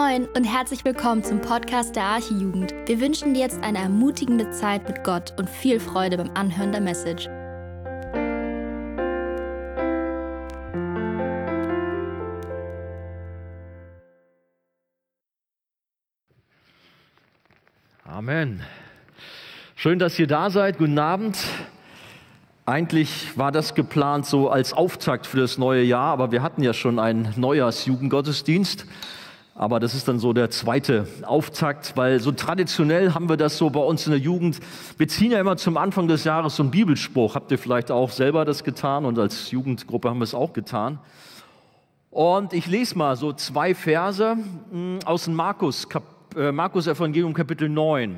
Moin und herzlich willkommen zum Podcast der Archijugend. Wir wünschen dir jetzt eine ermutigende Zeit mit Gott und viel Freude beim Anhören der Message. Amen. Schön, dass ihr da seid. Guten Abend. Eigentlich war das geplant so als Auftakt für das neue Jahr, aber wir hatten ja schon einen Neujahrsjugendgottesdienst. Aber das ist dann so der zweite Auftakt, weil so traditionell haben wir das so bei uns in der Jugend. Wir ziehen ja immer zum Anfang des Jahres so einen Bibelspruch. Habt ihr vielleicht auch selber das getan und als Jugendgruppe haben wir es auch getan. Und ich lese mal so zwei Verse hm, aus dem Markus, äh, Markus Evangelium Kapitel 9.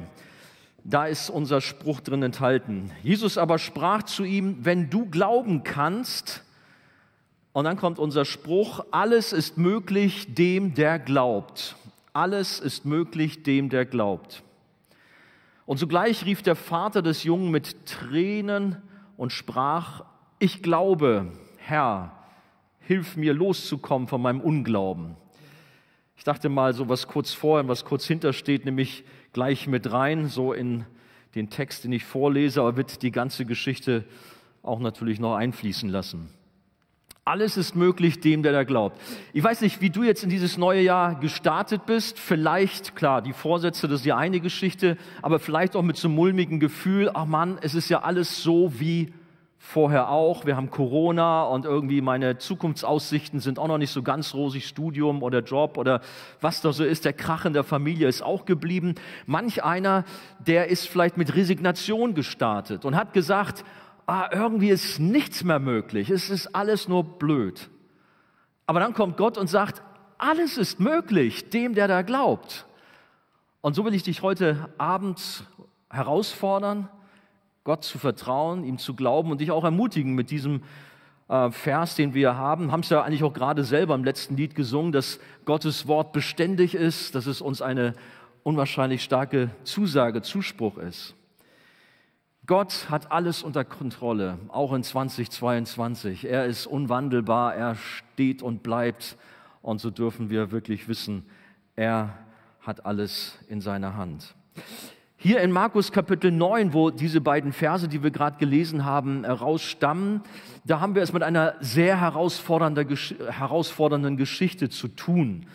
Da ist unser Spruch drin enthalten. Jesus aber sprach zu ihm, wenn du glauben kannst, und dann kommt unser Spruch, alles ist möglich dem, der glaubt. Alles ist möglich dem, der glaubt. Und sogleich rief der Vater des Jungen mit Tränen und sprach, ich glaube, Herr, hilf mir loszukommen von meinem Unglauben. Ich dachte mal, so was kurz vorher, was kurz hintersteht, nehme ich gleich mit rein, so in den Text, den ich vorlese, aber wird die ganze Geschichte auch natürlich noch einfließen lassen. Alles ist möglich dem, der da glaubt. Ich weiß nicht, wie du jetzt in dieses neue Jahr gestartet bist. Vielleicht, klar, die Vorsätze, das ist ja eine Geschichte, aber vielleicht auch mit so einem mulmigen Gefühl, ach Mann, es ist ja alles so wie vorher auch. Wir haben Corona und irgendwie meine Zukunftsaussichten sind auch noch nicht so ganz rosig. Studium oder Job oder was da so ist. Der Krach in der Familie ist auch geblieben. Manch einer, der ist vielleicht mit Resignation gestartet und hat gesagt, ah, irgendwie ist nichts mehr möglich, es ist alles nur blöd. Aber dann kommt Gott und sagt, alles ist möglich dem, der da glaubt. Und so will ich dich heute Abend herausfordern, Gott zu vertrauen, ihm zu glauben und dich auch ermutigen mit diesem äh, Vers, den wir haben. Haben es ja eigentlich auch gerade selber im letzten Lied gesungen, dass Gottes Wort beständig ist, dass es uns eine unwahrscheinlich starke Zusage, Zuspruch ist. Gott hat alles unter Kontrolle, auch in 2022. Er ist unwandelbar, er steht und bleibt. Und so dürfen wir wirklich wissen, er hat alles in seiner Hand. Hier in Markus Kapitel 9, wo diese beiden Verse, die wir gerade gelesen haben, herausstammen, da haben wir es mit einer sehr herausfordernden Geschichte zu tun.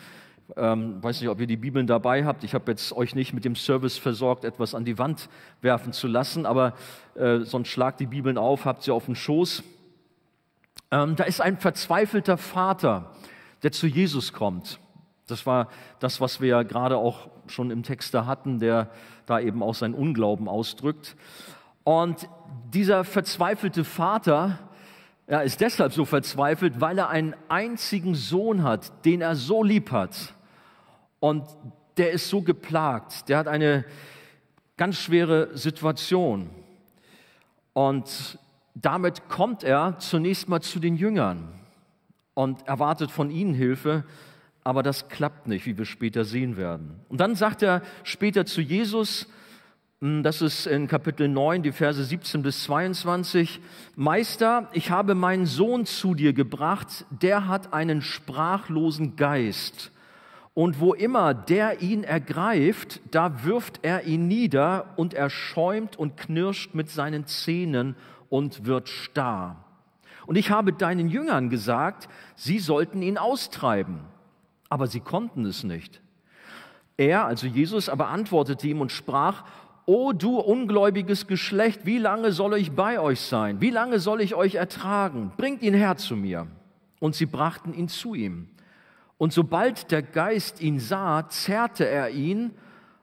Ähm, weiß nicht, ob ihr die Bibeln dabei habt. Ich habe jetzt euch nicht mit dem Service versorgt, etwas an die Wand werfen zu lassen, aber äh, sonst schlagt die Bibeln auf, habt sie auf dem Schoß. Ähm, da ist ein verzweifelter Vater, der zu Jesus kommt. Das war das, was wir ja gerade auch schon im Text da hatten, der da eben auch seinen Unglauben ausdrückt. Und dieser verzweifelte Vater, er ist deshalb so verzweifelt, weil er einen einzigen Sohn hat, den er so lieb hat. Und der ist so geplagt, der hat eine ganz schwere Situation. Und damit kommt er zunächst mal zu den Jüngern und erwartet von ihnen Hilfe, aber das klappt nicht, wie wir später sehen werden. Und dann sagt er später zu Jesus, hm, das ist in Kapitel 9, die Verse 17 bis 22, Meister, ich habe meinen Sohn zu dir gebracht, der hat einen sprachlosen Geist und wo immer der ihn ergreift, da wirft er ihn nieder und er schäumt und knirscht mit seinen Zähnen und wird starr. Und ich habe deinen Jüngern gesagt, sie sollten ihn austreiben, aber sie konnten es nicht. Er, also Jesus, aber antwortete ihm und sprach, O du ungläubiges Geschlecht, wie lange soll ich bei euch sein? Wie lange soll ich euch ertragen? Bringt ihn her zu mir. Und sie brachten ihn zu ihm. Und sobald der Geist ihn sah, zerrte er ihn,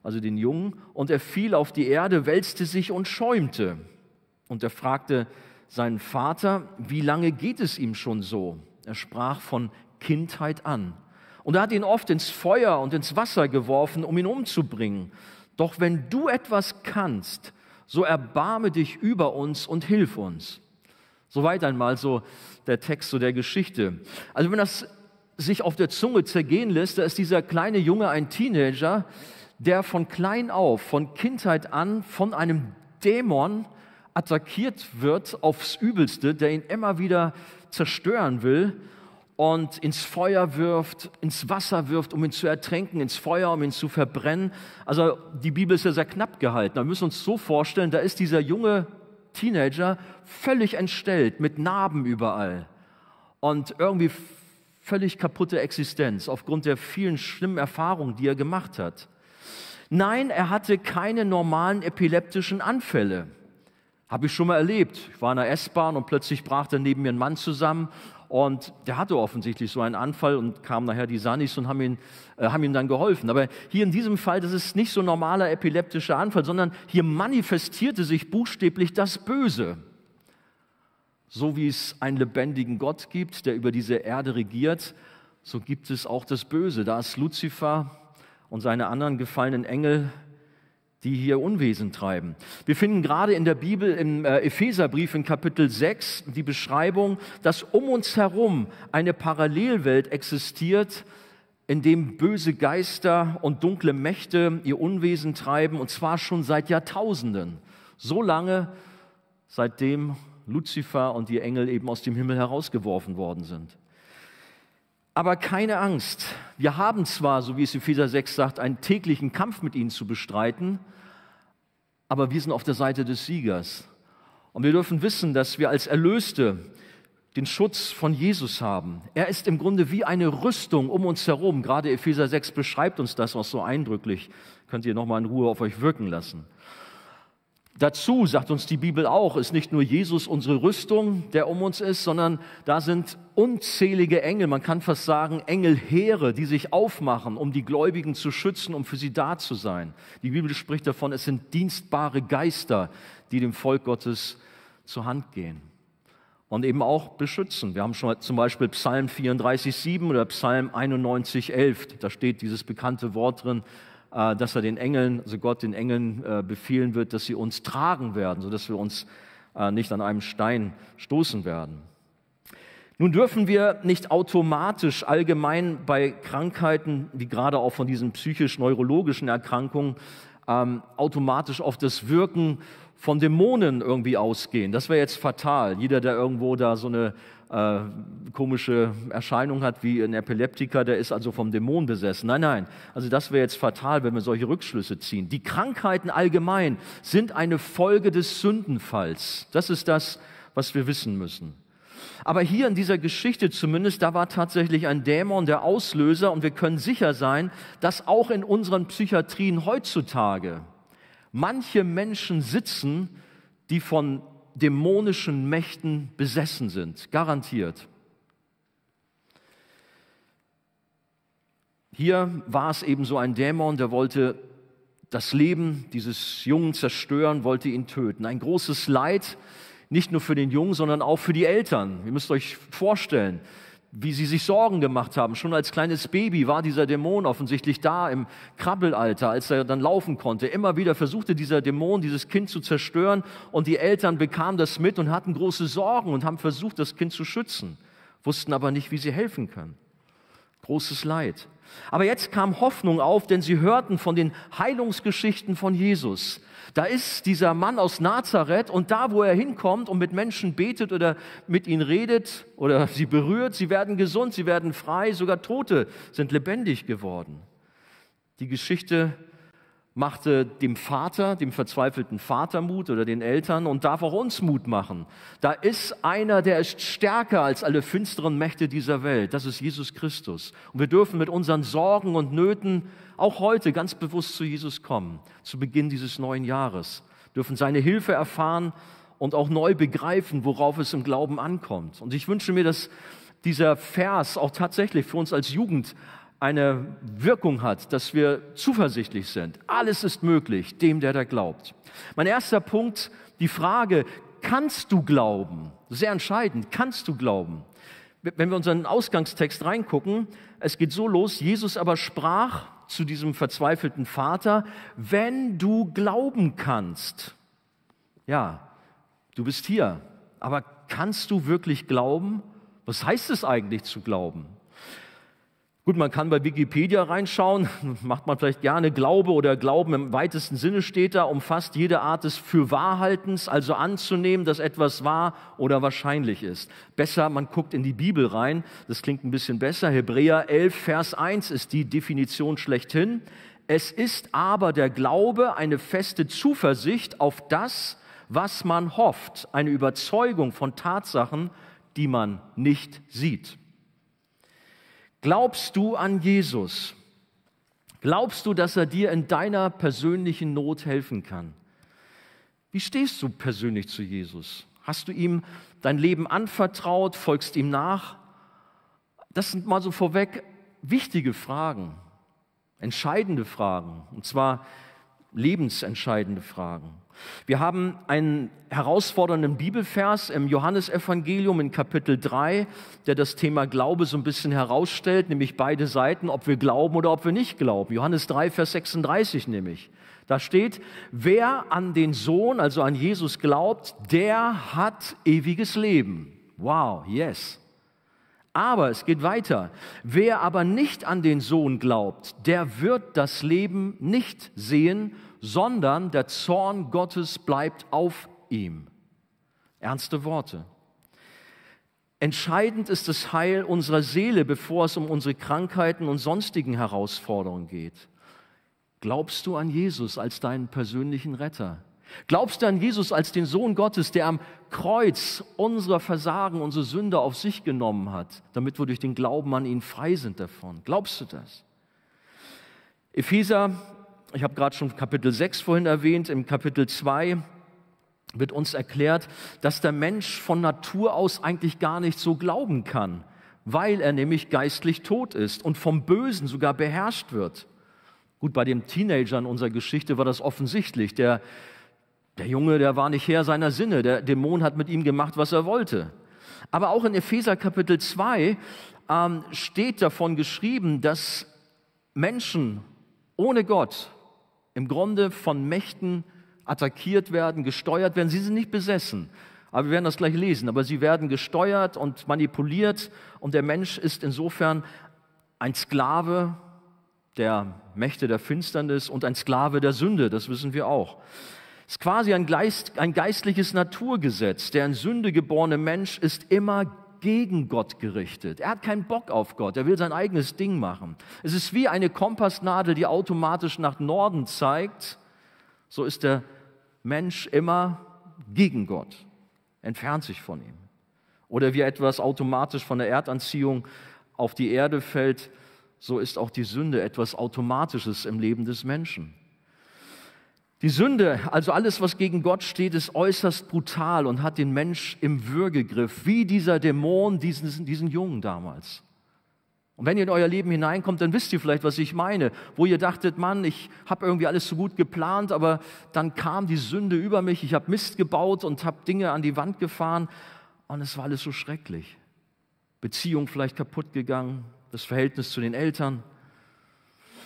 also den Jungen, und er fiel auf die Erde, wälzte sich und schäumte. Und er fragte seinen Vater, wie lange geht es ihm schon so? Er sprach von Kindheit an. Und er hat ihn oft ins Feuer und ins Wasser geworfen, um ihn umzubringen. Doch wenn du etwas kannst, so erbarme dich über uns und hilf uns. Soweit einmal so der Text so der Geschichte. Also wenn das sich auf der Zunge zergehen lässt, da ist dieser kleine Junge ein Teenager, der von klein auf, von Kindheit an von einem Dämon attackiert wird aufs Übelste, der ihn immer wieder zerstören will. und ins Feuer wirft, ins Wasser wirft, um ihn zu ertränken, ins Feuer, um ihn zu verbrennen. Also die Bibel ist ja sehr knapp gehalten. Wir müssen uns so vorstellen, da ist dieser junge Teenager völlig entstellt, mit Narben überall und irgendwie völlig kaputte Existenz aufgrund der vielen schlimmen Erfahrungen, die er gemacht hat. Nein, er hatte keine normalen epileptischen Anfälle. Habe ich schon mal erlebt. Ich war in der S-Bahn und plötzlich brach da neben mir ein Mann zusammen und der hatte offensichtlich so einen Anfall und kamen nachher die Sanis und haben, ihn, äh, haben ihm dann geholfen. Aber hier in diesem Fall, das ist nicht so ein normaler epileptischer Anfall, sondern hier manifestierte sich buchstäblich das Böse. So wie es einen lebendigen Gott gibt, der über diese Erde regiert, so gibt es auch das Böse. Da ist Luzifer und seine anderen gefallenen Engel, die hier Unwesen treiben. Wir finden gerade in der Bibel im äh, Epheserbrief in Kapitel 6 die Beschreibung, dass um uns herum eine Parallelwelt existiert, in dem böse Geister und dunkle Mächte ihr Unwesen treiben, und zwar schon seit Jahrtausenden. So lange, seitdem Luzifer und die Engel eben aus dem Himmel herausgeworfen worden sind. Aber keine Angst. Wir haben zwar, so wie es Epheser 6 sagt, einen täglichen Kampf mit ihnen zu bestreiten, aber wir sind auf der Seite des Siegers. Und wir dürfen wissen, dass wir als Erlöste den Schutz von Jesus haben. Er ist im Grunde wie eine Rüstung um uns herum. Gerade Epheser 6 beschreibt uns das auch so eindrücklich. Könnt ihr nochmal in Ruhe auf euch wirken lassen. Dazu, sagt uns die Bibel auch, ist nicht nur Jesus unsere Rüstung, der um uns ist, sondern da sind unzählige Engel, man kann fast sagen Engelheere, die sich aufmachen, um die Gläubigen zu schützen, um für sie da zu sein. Die Bibel spricht davon, es sind dienstbare Geister, die dem Volk Gottes zur Hand gehen und eben auch beschützen. Wir haben schon zum Beispiel Psalm 34,7 oder Psalm 91,11, da steht dieses bekannte Wort drin, dass er den Engeln, also Gott den Engeln äh, befehlen wird, dass sie uns tragen werden, sodass wir uns äh, nicht an einem Stein stoßen werden. Nun dürfen wir nicht automatisch allgemein bei Krankheiten, wie gerade auch von diesen psychisch-neurologischen Erkrankungen, ähm, automatisch auf das Wirken von Dämonen irgendwie ausgehen. Das wäre jetzt fatal. Jeder, der irgendwo da so eine äh, komische Erscheinung hat wie ein Epileptiker, der ist also vom Dämon besessen. Nein, nein. Also das wäre jetzt fatal, wenn wir solche Rückschlüsse ziehen. Die Krankheiten allgemein sind eine Folge des Sündenfalls. Das ist das, was wir wissen müssen. Aber hier in dieser Geschichte zumindest, da war tatsächlich ein Dämon der Auslöser und wir können sicher sein, dass auch in unseren Psychiatrien heutzutage manche Menschen sitzen, die von dämonischen Mächten besessen sind, garantiert. Hier war es eben so ein Dämon, der wollte das Leben dieses Jungen zerstören, wollte ihn töten. Ein großes Leid, nicht nur für den Jungen, sondern auch für die Eltern. Ihr müsst euch vorstellen, wie sie sich Sorgen gemacht haben. Schon als kleines Baby war dieser Dämon offensichtlich da im Krabbelalter, als er dann laufen konnte. Immer wieder versuchte dieser Dämon, dieses Kind zu zerstören und die Eltern bekamen das mit und hatten große Sorgen und haben versucht, das Kind zu schützen, wussten aber nicht, wie sie helfen können. Großes Leid. Aber jetzt kam Hoffnung auf, denn sie hörten von den Heilungsgeschichten von Jesus. Da ist dieser Mann aus Nazareth und da, wo er hinkommt und mit Menschen betet oder mit ihnen redet oder sie berührt, sie werden gesund, sie werden frei, sogar Tote sind lebendig geworden. Die Geschichte machte dem Vater, dem verzweifelten Vater Mut oder den Eltern und darf auch uns Mut machen. Da ist einer, der ist stärker als alle finsteren Mächte dieser Welt. Das ist Jesus Christus. Und wir dürfen mit unseren Sorgen und Nöten auch heute ganz bewusst zu Jesus kommen, zu Beginn dieses neuen Jahres, dürfen seine Hilfe erfahren und auch neu begreifen, worauf es im Glauben ankommt. Und ich wünsche mir, dass dieser Vers auch tatsächlich für uns als Jugend eine Wirkung hat, dass wir zuversichtlich sind. Alles ist möglich, dem, der da glaubt. Mein erster Punkt, die Frage, kannst du glauben? Sehr entscheidend, kannst du glauben? Wenn wir unseren Ausgangstext reingucken, es geht so los, Jesus aber sprach zu diesem verzweifelten Vater, wenn du glauben kannst. Ja, du bist hier, aber kannst du wirklich glauben? Was heißt es eigentlich zu glauben? Gut, man kann bei Wikipedia reinschauen, macht man vielleicht gerne. Glaube oder Glauben im weitesten Sinne steht da, umfasst jede Art des Fürwahrhaltens, also anzunehmen, dass etwas wahr oder wahrscheinlich ist. Besser, man guckt in die Bibel rein, das klingt ein bisschen besser. Hebräer 11, Vers 1 ist die Definition schlechthin. Es ist aber der Glaube eine feste Zuversicht auf das, was man hofft, eine Überzeugung von Tatsachen, die man nicht sieht. Glaubst du an Jesus? Glaubst du, dass er dir in deiner persönlichen Not helfen kann? Wie stehst du persönlich zu Jesus? Hast du ihm dein Leben anvertraut, folgst ihm nach? Das sind mal so vorweg wichtige Fragen, entscheidende Fragen, und zwar lebensentscheidende Fragen. Wir haben einen herausfordernden Bibelvers im Johannesevangelium in Kapitel 3, der das Thema Glaube so ein bisschen herausstellt, nämlich beide Seiten, ob wir glauben oder ob wir nicht glauben. Johannes 3, Vers 36 nämlich. Da steht, wer an den Sohn, also an Jesus glaubt, der hat ewiges Leben. Wow, yes. Aber es geht weiter. Wer aber nicht an den Sohn glaubt, der wird das Leben nicht sehen, sondern der Zorn Gottes bleibt auf ihm. Ernste Worte. Entscheidend ist das Heil unserer Seele, bevor es um unsere Krankheiten und sonstigen Herausforderungen geht. Glaubst du an Jesus als deinen persönlichen Retter? Glaubst du an Jesus als den Sohn Gottes, der am Kreuz unserer Versagen, unsere Sünde auf sich genommen hat, damit wir durch den Glauben an ihn frei sind davon? Glaubst du das? Epheser ich habe gerade schon Kapitel 6 vorhin erwähnt, im Kapitel 2 wird uns erklärt, dass der Mensch von Natur aus eigentlich gar nicht so glauben kann, weil er nämlich geistlich tot ist und vom Bösen sogar beherrscht wird. Gut, bei dem Teenager in unserer Geschichte war das offensichtlich. Der, der Junge, der war nicht Herr seiner Sinne. Der Dämon hat mit ihm gemacht, was er wollte. Aber auch in Epheser Kapitel 2 ähm, steht davon geschrieben, dass Menschen ohne Gott im Grunde von Mächten attackiert werden, gesteuert werden. Sie sind nicht besessen, aber wir werden das gleich lesen. Aber sie werden gesteuert und manipuliert und der Mensch ist insofern ein Sklave der Mächte der Finsternis und ein Sklave der Sünde, das wissen wir auch. Es ist quasi ein, Geist, ein geistliches Naturgesetz. Der in Sünde geborene Mensch ist immer gegen Gott gerichtet. Er hat keinen Bock auf Gott, er will sein eigenes Ding machen. Es ist wie eine Kompassnadel, die automatisch nach Norden zeigt. So ist der Mensch immer gegen Gott, entfernt sich von ihm. Oder wie etwas automatisch von der Erdanziehung auf die Erde fällt, so ist auch die Sünde etwas Automatisches im Leben des Menschen. Die Sünde, also alles, was gegen Gott steht, ist äußerst brutal und hat den Mensch im Würgegriff, wie dieser Dämon, diesen, diesen Jungen damals. Und wenn ihr in euer Leben hineinkommt, dann wisst ihr vielleicht, was ich meine, wo ihr dachtet, Mann, ich habe irgendwie alles so gut geplant, aber dann kam die Sünde über mich, ich habe Mist gebaut und habe Dinge an die Wand gefahren und es war alles so schrecklich. Beziehung vielleicht kaputt gegangen, das Verhältnis zu den Eltern,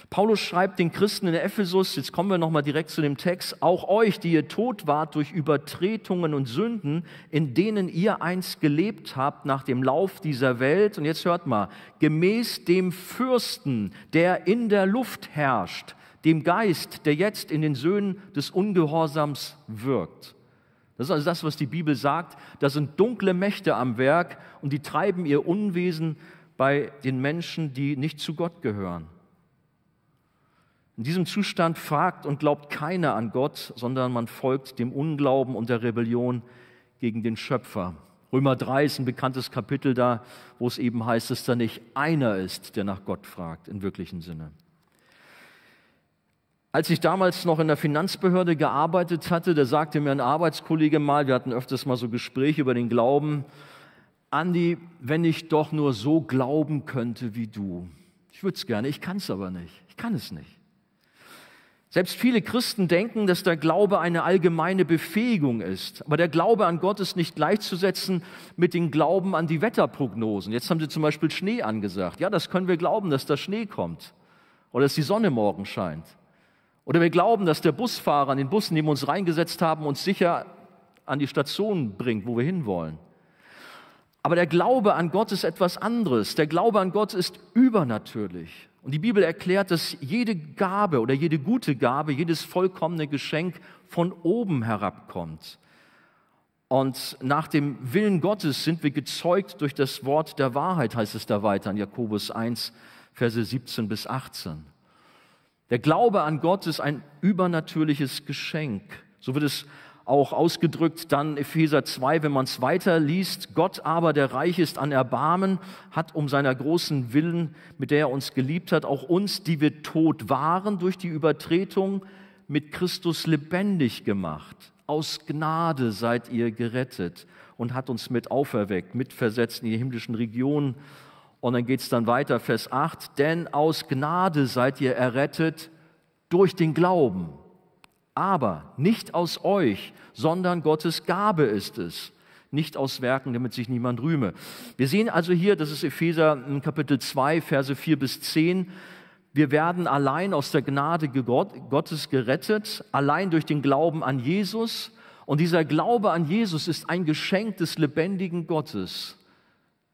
Paulus schreibt den Christen in Ephesus, jetzt kommen wir nochmal direkt zu dem Text, auch euch, die ihr tot wart durch Übertretungen und Sünden, in denen ihr einst gelebt habt nach dem Lauf dieser Welt. Und jetzt hört mal, gemäß dem Fürsten, der in der Luft herrscht, dem Geist, der jetzt in den Söhnen des Ungehorsams wirkt. Das ist also das, was die Bibel sagt. Da sind dunkle Mächte am Werk und die treiben ihr Unwesen bei den Menschen, die nicht zu Gott gehören. In diesem Zustand fragt und glaubt keiner an Gott, sondern man folgt dem Unglauben und der Rebellion gegen den Schöpfer. Römer 3 ist ein bekanntes Kapitel da, wo es eben heißt, dass da nicht einer ist, der nach Gott fragt, im wirklichen Sinne. Als ich damals noch in der Finanzbehörde gearbeitet hatte, da sagte mir ein Arbeitskollege mal, wir hatten öfters mal so Gespräche über den Glauben, Andi, wenn ich doch nur so glauben könnte wie du. Ich würde es gerne, ich kann es aber nicht. Ich kann es nicht. Selbst viele Christen denken, dass der Glaube eine allgemeine Befähigung ist. Aber der Glaube an Gott ist nicht gleichzusetzen mit dem Glauben an die Wetterprognosen. Jetzt haben sie zum Beispiel Schnee angesagt. Ja, das können wir glauben, dass da Schnee kommt. Oder dass die Sonne morgen scheint. Oder wir glauben, dass der Busfahrer an den Bussen, den wir uns reingesetzt haben, uns sicher an die Station bringt, wo wir hinwollen. Aber der Glaube an Gott ist etwas anderes. Der Glaube an Gott ist übernatürlich. Und die Bibel erklärt, dass jede Gabe oder jede gute Gabe, jedes vollkommene Geschenk von oben herabkommt. Und nach dem Willen Gottes sind wir gezeugt durch das Wort der Wahrheit, heißt es da weiter in Jakobus 1, Verse 17 bis 18. Der Glaube an Gott ist ein übernatürliches Geschenk. So wird es auch ausgedrückt dann Epheser 2, wenn man es weiter liest. Gott aber, der reich ist an Erbarmen, hat um seiner großen Willen, mit der er uns geliebt hat, auch uns, die wir tot waren durch die Übertretung, mit Christus lebendig gemacht. Aus Gnade seid ihr gerettet und hat uns mit auferweckt, mitversetzt in die himmlischen Regionen. Und dann geht es dann weiter, Vers 8, denn aus Gnade seid ihr errettet durch den Glauben aber nicht aus euch, sondern Gottes Gabe ist es, nicht aus Werken, damit sich niemand rühme. Wir sehen also hier, das ist Epheser Kapitel 2, Verse 4 bis 10, wir werden allein aus der Gnade Gottes gerettet, allein durch den Glauben an Jesus. Und dieser Glaube an Jesus ist ein Geschenk des lebendigen Gottes,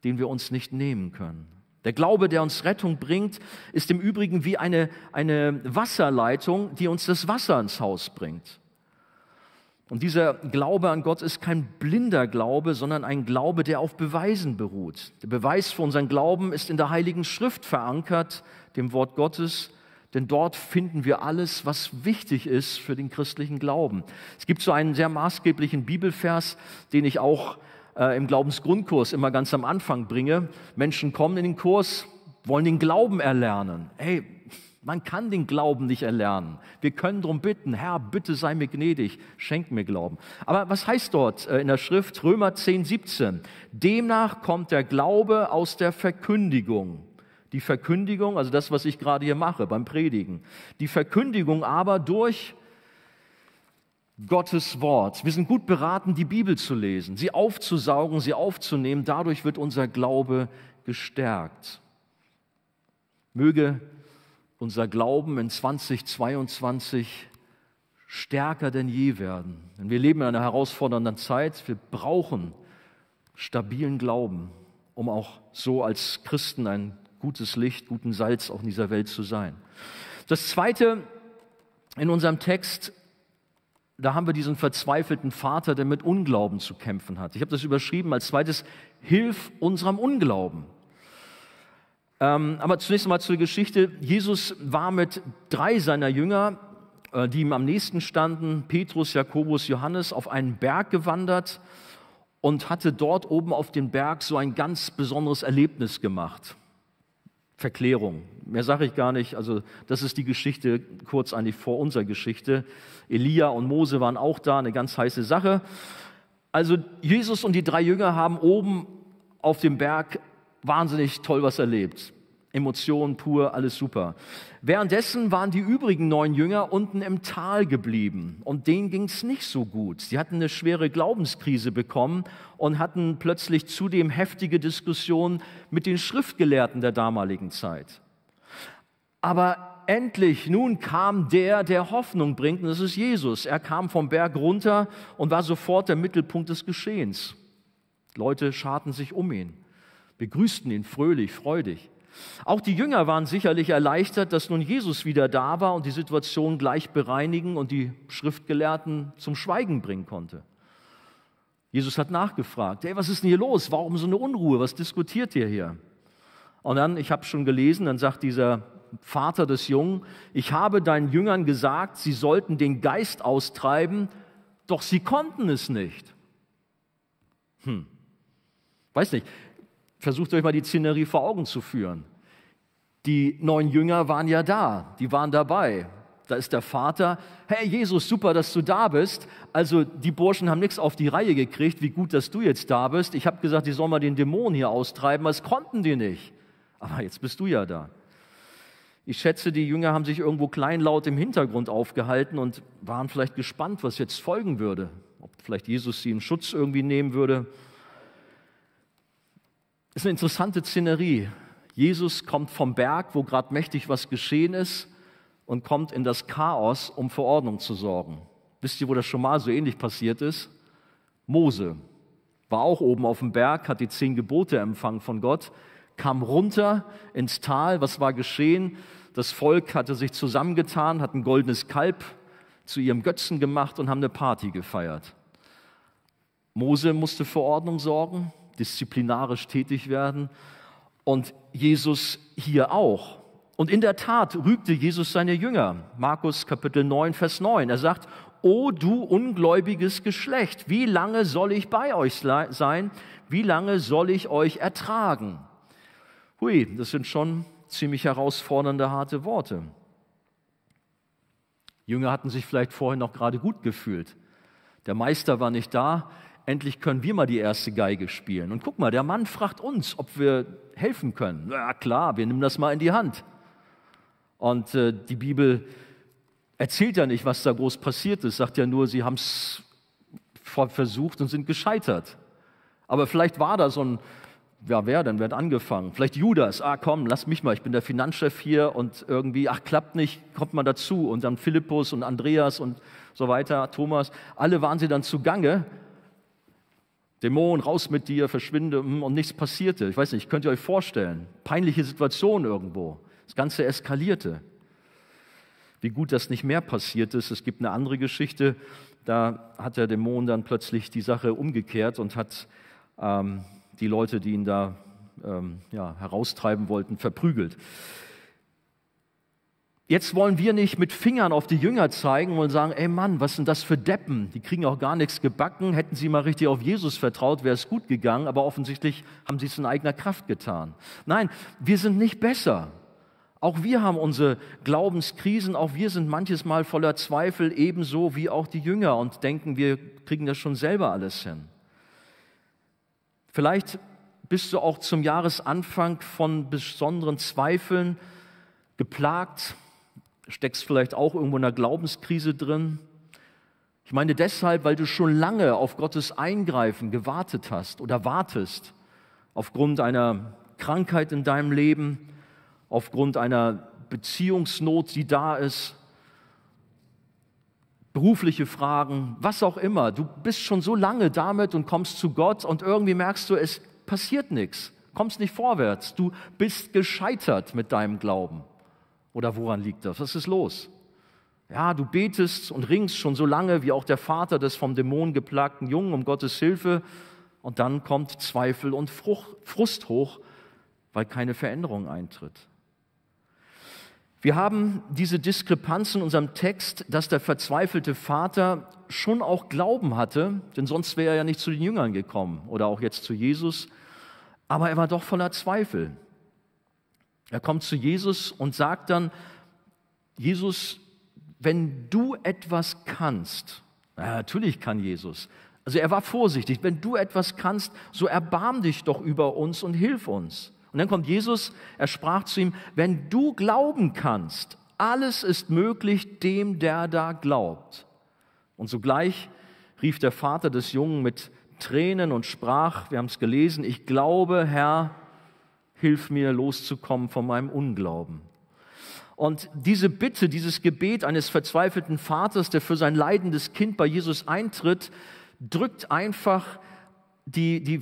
den wir uns nicht nehmen können. Der Glaube, der uns Rettung bringt, ist im Übrigen wie eine, eine Wasserleitung, die uns das Wasser ins Haus bringt. Und dieser Glaube an Gott ist kein blinder Glaube, sondern ein Glaube, der auf Beweisen beruht. Der Beweis für unseren Glauben ist in der Heiligen Schrift verankert, dem Wort Gottes, denn dort finden wir alles, was wichtig ist für den christlichen Glauben. Es gibt so einen sehr maßgeblichen Bibelvers, den ich auch äh, im Glaubensgrundkurs immer ganz am Anfang bringe. Menschen kommen in den Kurs, wollen den Glauben erlernen. Hey, man kann den Glauben nicht erlernen. Wir können darum bitten, Herr, bitte sei mir gnädig, schenk mir Glauben. Aber was heißt dort äh, in der Schrift Römer 10, 17? Demnach kommt der Glaube aus der Verkündigung. Die Verkündigung, also das, was ich gerade hier mache beim Predigen. Die Verkündigung aber durch Gottes Wort. Wir sind gut beraten, die Bibel zu lesen, sie aufzusaugen, sie aufzunehmen. Dadurch wird unser Glaube gestärkt. Möge unser Glauben in 2022 stärker denn je werden. Denn wir leben in einer herausfordernden Zeit. Wir brauchen stabilen Glauben, um auch so als Christen ein gutes Licht, guten Salz auch in dieser Welt zu sein. Das Zweite in unserem Text da haben wir diesen verzweifelten Vater, der mit Unglauben zu kämpfen hat. Ich habe das überschrieben als zweites, Hilf unserem Unglauben. Ähm, aber zunächst einmal zur Geschichte. Jesus war mit drei seiner Jünger, äh, die ihm am nächsten standen, Petrus, Jakobus, Johannes, auf einen Berg gewandert und hatte dort oben auf dem Berg so ein ganz besonderes Erlebnis gemacht. Verklärung. Mehr sage ich gar nicht. Also das ist die Geschichte kurz eigentlich vor unserer Geschichte. Elia und Mose waren auch da, eine ganz heiße Sache. Also Jesus und die drei Jünger haben oben auf dem Berg wahnsinnig toll was erlebt. Emotionen pur, alles super. Währenddessen waren die übrigen neun Jünger unten im Tal geblieben und denen ging es nicht so gut. Sie hatten eine schwere Glaubenskrise bekommen und hatten plötzlich zudem heftige Diskussionen mit den Schriftgelehrten der damaligen Zeit. Aber endlich, nun kam der, der Hoffnung bringt, und das ist Jesus. Er kam vom Berg runter und war sofort der Mittelpunkt des Geschehens. Leute scharten sich um ihn, begrüßten ihn fröhlich, freudig. Auch die Jünger waren sicherlich erleichtert, dass nun Jesus wieder da war und die Situation gleich bereinigen und die Schriftgelehrten zum Schweigen bringen konnte. Jesus hat nachgefragt, hey, was ist denn hier los? Warum so eine Unruhe? Was diskutiert ihr hier? Und dann, ich habe schon gelesen, dann sagt dieser Vater des Jungen, ich habe deinen Jüngern gesagt, sie sollten den Geist austreiben, doch sie konnten es nicht. Hm. Weiß nicht, Versucht euch mal die Szenerie vor Augen zu führen. Die neun Jünger waren ja da, die waren dabei. Da ist der Vater, hey Jesus, super, dass du da bist. Also die Burschen haben nichts auf die Reihe gekriegt, wie gut, dass du jetzt da bist. Ich habe gesagt, die sollen mal den Dämon hier austreiben, das konnten die nicht. Aber jetzt bist du ja da. Ich schätze, die Jünger haben sich irgendwo kleinlaut im Hintergrund aufgehalten und waren vielleicht gespannt, was jetzt folgen würde. Ob vielleicht Jesus sie in Schutz irgendwie nehmen würde. Ist eine interessante Szenerie. Jesus kommt vom Berg, wo gerade mächtig was geschehen ist, und kommt in das Chaos, um für Ordnung zu sorgen. Wisst ihr, wo das schon mal so ähnlich passiert ist? Mose. war auch oben auf dem Berg, hat die zehn Gebote empfangen von Gott, kam runter ins Tal. Was war geschehen? Das Volk hatte sich zusammengetan, hat ein goldenes Kalb zu ihrem Götzen gemacht und haben eine Party gefeiert. Mose musste für Ordnung sorgen, disziplinarisch tätig werden und Jesus hier auch. Und in der Tat rügte Jesus seine Jünger. Markus Kapitel 9, Vers 9. Er sagt, O du ungläubiges Geschlecht, wie lange soll ich bei euch sein? Wie lange soll ich euch ertragen? Hui, das sind schon ziemlich herausfordernde, harte Worte. Jünger hatten sich vielleicht vorhin noch gerade gut gefühlt. Der Meister war nicht da, endlich können wir mal die erste Geige spielen. Und guck mal, der Mann fragt uns, ob wir helfen können. Na klar, wir nehmen das mal in die Hand. Und äh, die Bibel erzählt ja nicht, was da groß passiert ist, sagt ja nur, sie haben es versucht und sind gescheitert. Aber vielleicht war da so ein, ja, wer denn, wer hat angefangen? Vielleicht Judas, ah komm, lass mich mal, ich bin der Finanzchef hier und irgendwie, ach klappt nicht, kommt mal dazu. Und dann Philippus und Andreas und so weiter, Thomas, alle waren sie dann zugange. Dämon, raus mit dir, verschwinde hm, und nichts passierte. Ich weiß nicht, könnt ihr euch vorstellen, peinliche Situation irgendwo. Das Ganze eskalierte. Wie gut, dass nicht mehr passiert ist. Es gibt eine andere Geschichte, da hat der Dämon dann plötzlich die Sache umgekehrt und hat ähm, die Leute, die ihn da ähm, ja, heraustreiben wollten, verprügelt. Jetzt wollen wir nicht mit Fingern auf die Jünger zeigen und sagen, ey Mann, was sind das für Deppen? Die kriegen auch gar nichts gebacken. Hätten sie mal richtig auf Jesus vertraut, wäre es gut gegangen, aber offensichtlich haben sie es in eigener Kraft getan. Nein, wir sind nicht besser. Auch wir haben unsere Glaubenskrisen, auch wir sind manches Mal voller Zweifel, ebenso wie auch die Jünger und denken, wir kriegen das schon selber alles hin. Vielleicht bist du auch zum Jahresanfang von besonderen Zweifeln geplagt, steckst vielleicht auch irgendwo in einer Glaubenskrise drin. Ich meine deshalb, weil du schon lange auf Gottes Eingreifen gewartet hast oder wartest, aufgrund einer Krankheit in deinem Leben, aufgrund einer Beziehungsnot, die da ist, berufliche Fragen, was auch immer. Du bist schon so lange damit und kommst zu Gott und irgendwie merkst du, es passiert nichts, kommst nicht vorwärts. Du bist gescheitert mit deinem Glauben. Oder woran liegt das? Was ist los? Ja, du betest und ringst schon so lange wie auch der Vater des vom Dämon geplagten Jungen um Gottes Hilfe und dann kommt Zweifel und Frust hoch, weil keine Veränderung eintritt. Wir haben diese Diskrepanz in unserem Text, dass der verzweifelte Vater schon auch Glauben hatte, denn sonst wäre er ja nicht zu den Jüngern gekommen oder auch jetzt zu Jesus, aber er war doch voller Zweifel. Er kommt zu Jesus und sagt dann, Jesus, wenn du etwas kannst, ja, natürlich kann Jesus, also er war vorsichtig, wenn du etwas kannst, so erbarm dich doch über uns und hilf uns. Und dann kommt Jesus, er sprach zu ihm, wenn du glauben kannst, alles ist möglich dem, der da glaubt. Und sogleich rief der Vater des Jungen mit Tränen und sprach, wir haben es gelesen, ich glaube, Herr, hilf mir loszukommen von meinem Unglauben. Und diese Bitte, dieses Gebet eines verzweifelten Vaters, der für sein leidendes Kind bei Jesus eintritt, drückt einfach die, die,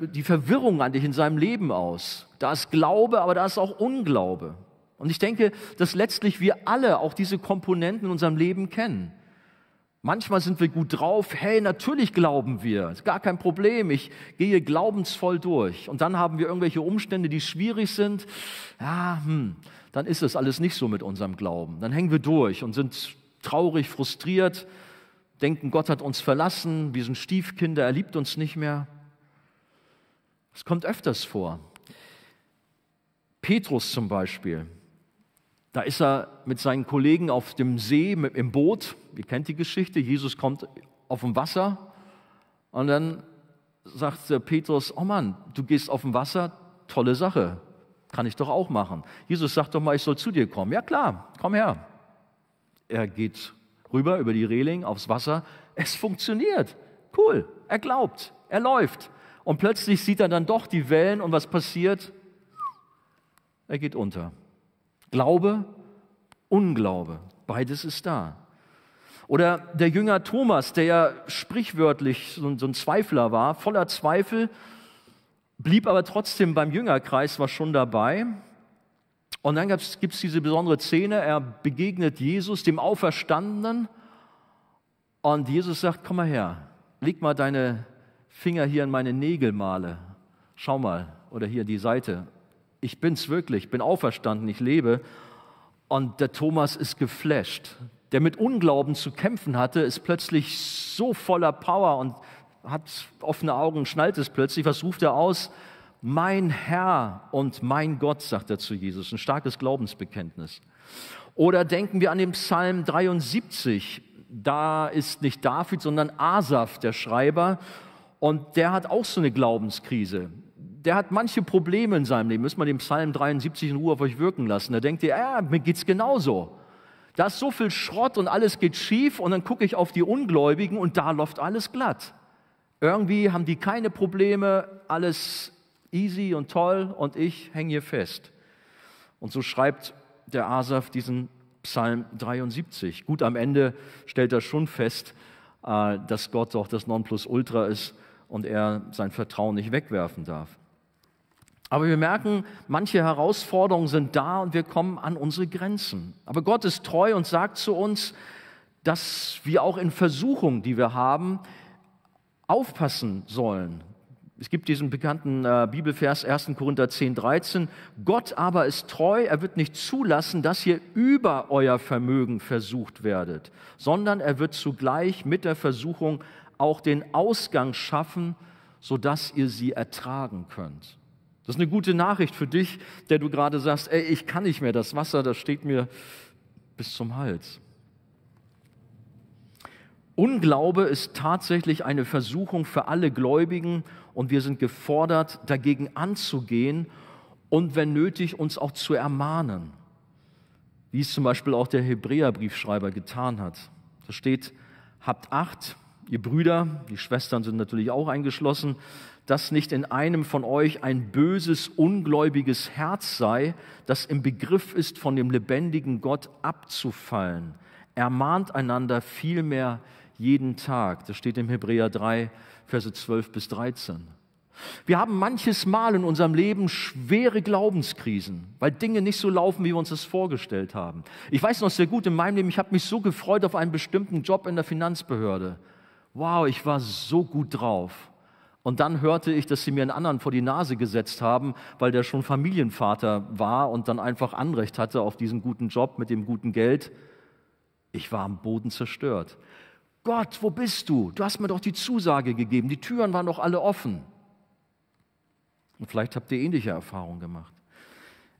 die Verwirrung an dich in seinem Leben aus. Da ist Glaube, aber da ist auch Unglaube. Und ich denke, dass letztlich wir alle auch diese Komponenten in unserem Leben kennen. Manchmal sind wir gut drauf, hey, natürlich glauben wir, ist gar kein Problem, ich gehe glaubensvoll durch. Und dann haben wir irgendwelche Umstände, die schwierig sind. Ja, hm, dann ist es alles nicht so mit unserem Glauben. Dann hängen wir durch und sind traurig, frustriert, denken, Gott hat uns verlassen, wir sind Stiefkinder, er liebt uns nicht mehr. Es kommt öfters vor. Petrus zum Beispiel, da ist er mit seinen Kollegen auf dem See im Boot. Ihr kennt die Geschichte. Jesus kommt auf dem Wasser und dann sagt Petrus: Oh Mann, du gehst auf dem Wasser, tolle Sache, kann ich doch auch machen. Jesus sagt doch mal, ich soll zu dir kommen. Ja klar, komm her. Er geht rüber über die Reling aufs Wasser. Es funktioniert. Cool. Er glaubt. Er läuft. Und plötzlich sieht er dann doch die Wellen und was passiert? Er geht unter. Glaube, Unglaube. Beides ist da. Oder der Jünger Thomas, der ja sprichwörtlich so, ein Zweifler war, voller Zweifel, blieb aber trotzdem beim Jüngerkreis, war schon dabei. Und dann gibt es diese besondere Szene, er begegnet Jesus, dem Auferstandenen, und Jesus sagt, komm mal her, leg mal deine Finger hier in meine Nägelmale, schau mal, oder hier die Seite. Ich bin's wirklich, bin auferstanden, ich lebe. Und der Thomas ist geflasht. Der mit Unglauben zu kämpfen hatte, ist plötzlich so voller Power und hat offene Augen, schnallt es plötzlich. Was ruft er aus? Mein Herr und mein Gott, sagt er zu Jesus. Ein starkes Glaubensbekenntnis. Oder denken wir an den Psalm 73. Da ist nicht David, sondern Asaf, der Schreiber. Und der hat auch so eine Glaubenskrise. Der hat manche Probleme in seinem Leben. Müssen wir den Psalm 73 in Ruhe auf euch wirken lassen. Da denkt ihr, ja, mir geht's genauso. Da ist so viel Schrott und alles geht schief und dann gucke ich auf die Ungläubigen und da läuft alles glatt. Irgendwie haben die keine Probleme, alles easy und toll und ich hänge hier fest. Und so schreibt der Asaf diesen Psalm 73. Gut, am Ende stellt er schon fest, äh, dass Gott doch das Nonplusultra ist und er sein Vertrauen nicht wegwerfen darf. Aber wir merken, manche Herausforderungen sind da und wir kommen an unsere Grenzen. Aber Gott ist treu und sagt zu uns, dass wir auch in Versuchungen, die wir haben, aufpassen sollen. Es gibt diesen bekannten äh, Bibelvers 1. Korinther 10, 13. Gott aber ist treu, er wird nicht zulassen, dass ihr über euer Vermögen versucht werdet, sondern er wird zugleich mit der Versuchung auch den Ausgang schaffen, sodass ihr sie ertragen könnt. Das ist eine gute Nachricht für dich, der du gerade sagst, ey, ich kann nicht mehr, das Wasser, das steht mir bis zum Hals. Unglaube ist tatsächlich eine Versuchung für alle Gläubigen und wir sind gefordert, dagegen anzugehen und wenn nötig, uns auch zu ermahnen, wie es zum Beispiel auch der Hebräerbriefschreiber getan hat. Da steht, habt Acht, ihr Brüder, die Schwestern sind natürlich auch eingeschlossen, dass nicht in einem von euch ein böses, ungläubiges Herz sei, das im Begriff ist, von dem lebendigen Gott abzufallen. Ermahnt einander vielmehr jeden Tag. Das steht im Hebräer 3, Verse 12 bis 13. Wir haben manches Mal in unserem Leben schwere Glaubenskrisen, weil Dinge nicht so laufen, wie wir uns das vorgestellt haben. Ich weiß noch sehr gut in meinem Leben, ich habe mich so gefreut auf einen bestimmten Job in der Finanzbehörde. Wow, ich war so gut drauf. Und dann hörte ich, dass sie mir einen anderen vor die Nase gesetzt haben, weil der schon Familienvater war und dann einfach Anrecht hatte auf diesen guten Job mit dem guten Geld. Ich war am Boden zerstört. Gott, wo bist du? Du hast mir doch die Zusage gegeben, die Türen waren doch alle offen. Und vielleicht habt ihr ähnliche Erfahrungen gemacht.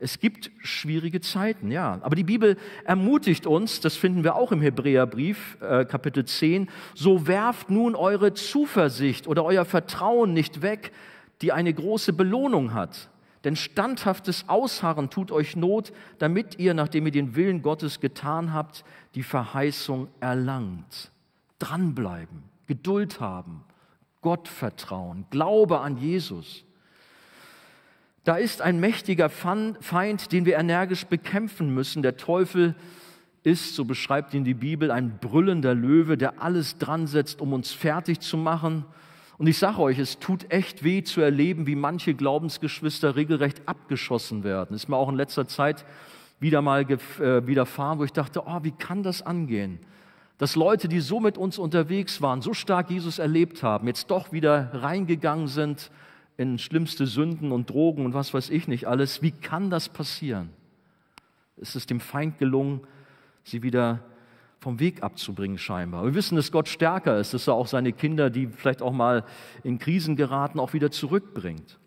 Es gibt schwierige Zeiten, ja. Aber die Bibel ermutigt uns, das finden wir auch im Hebräerbrief, äh, Kapitel 10, so werft nun eure Zuversicht oder euer Vertrauen nicht weg, die eine große Belohnung hat. Denn standhaftes Ausharren tut euch Not, damit ihr, nachdem ihr den Willen Gottes getan habt, die Verheißung erlangt dranbleiben, Geduld haben, Gott vertrauen, Glaube an Jesus. Da ist ein mächtiger Feind, den wir energisch bekämpfen müssen. Der Teufel ist, so beschreibt ihn die Bibel, ein brüllender Löwe, der alles dran setzt, um uns fertig zu machen. Und ich sage euch, es tut echt weh zu erleben, wie manche Glaubensgeschwister regelrecht abgeschossen werden. Ist mir auch in letzter Zeit wieder mal äh, widerfahren, wo ich dachte, oh, wie kann das angehen? Dass Leute, die so mit uns unterwegs waren, so stark Jesus erlebt haben, jetzt doch wieder reingegangen sind in schlimmste Sünden und Drogen und was weiß ich nicht alles. Wie kann das passieren? Ist es dem Feind gelungen, sie wieder vom Weg abzubringen scheinbar. Wir wissen, dass Gott stärker ist, dass er auch seine Kinder, die vielleicht auch mal in Krisen geraten, auch wieder zurückbringt.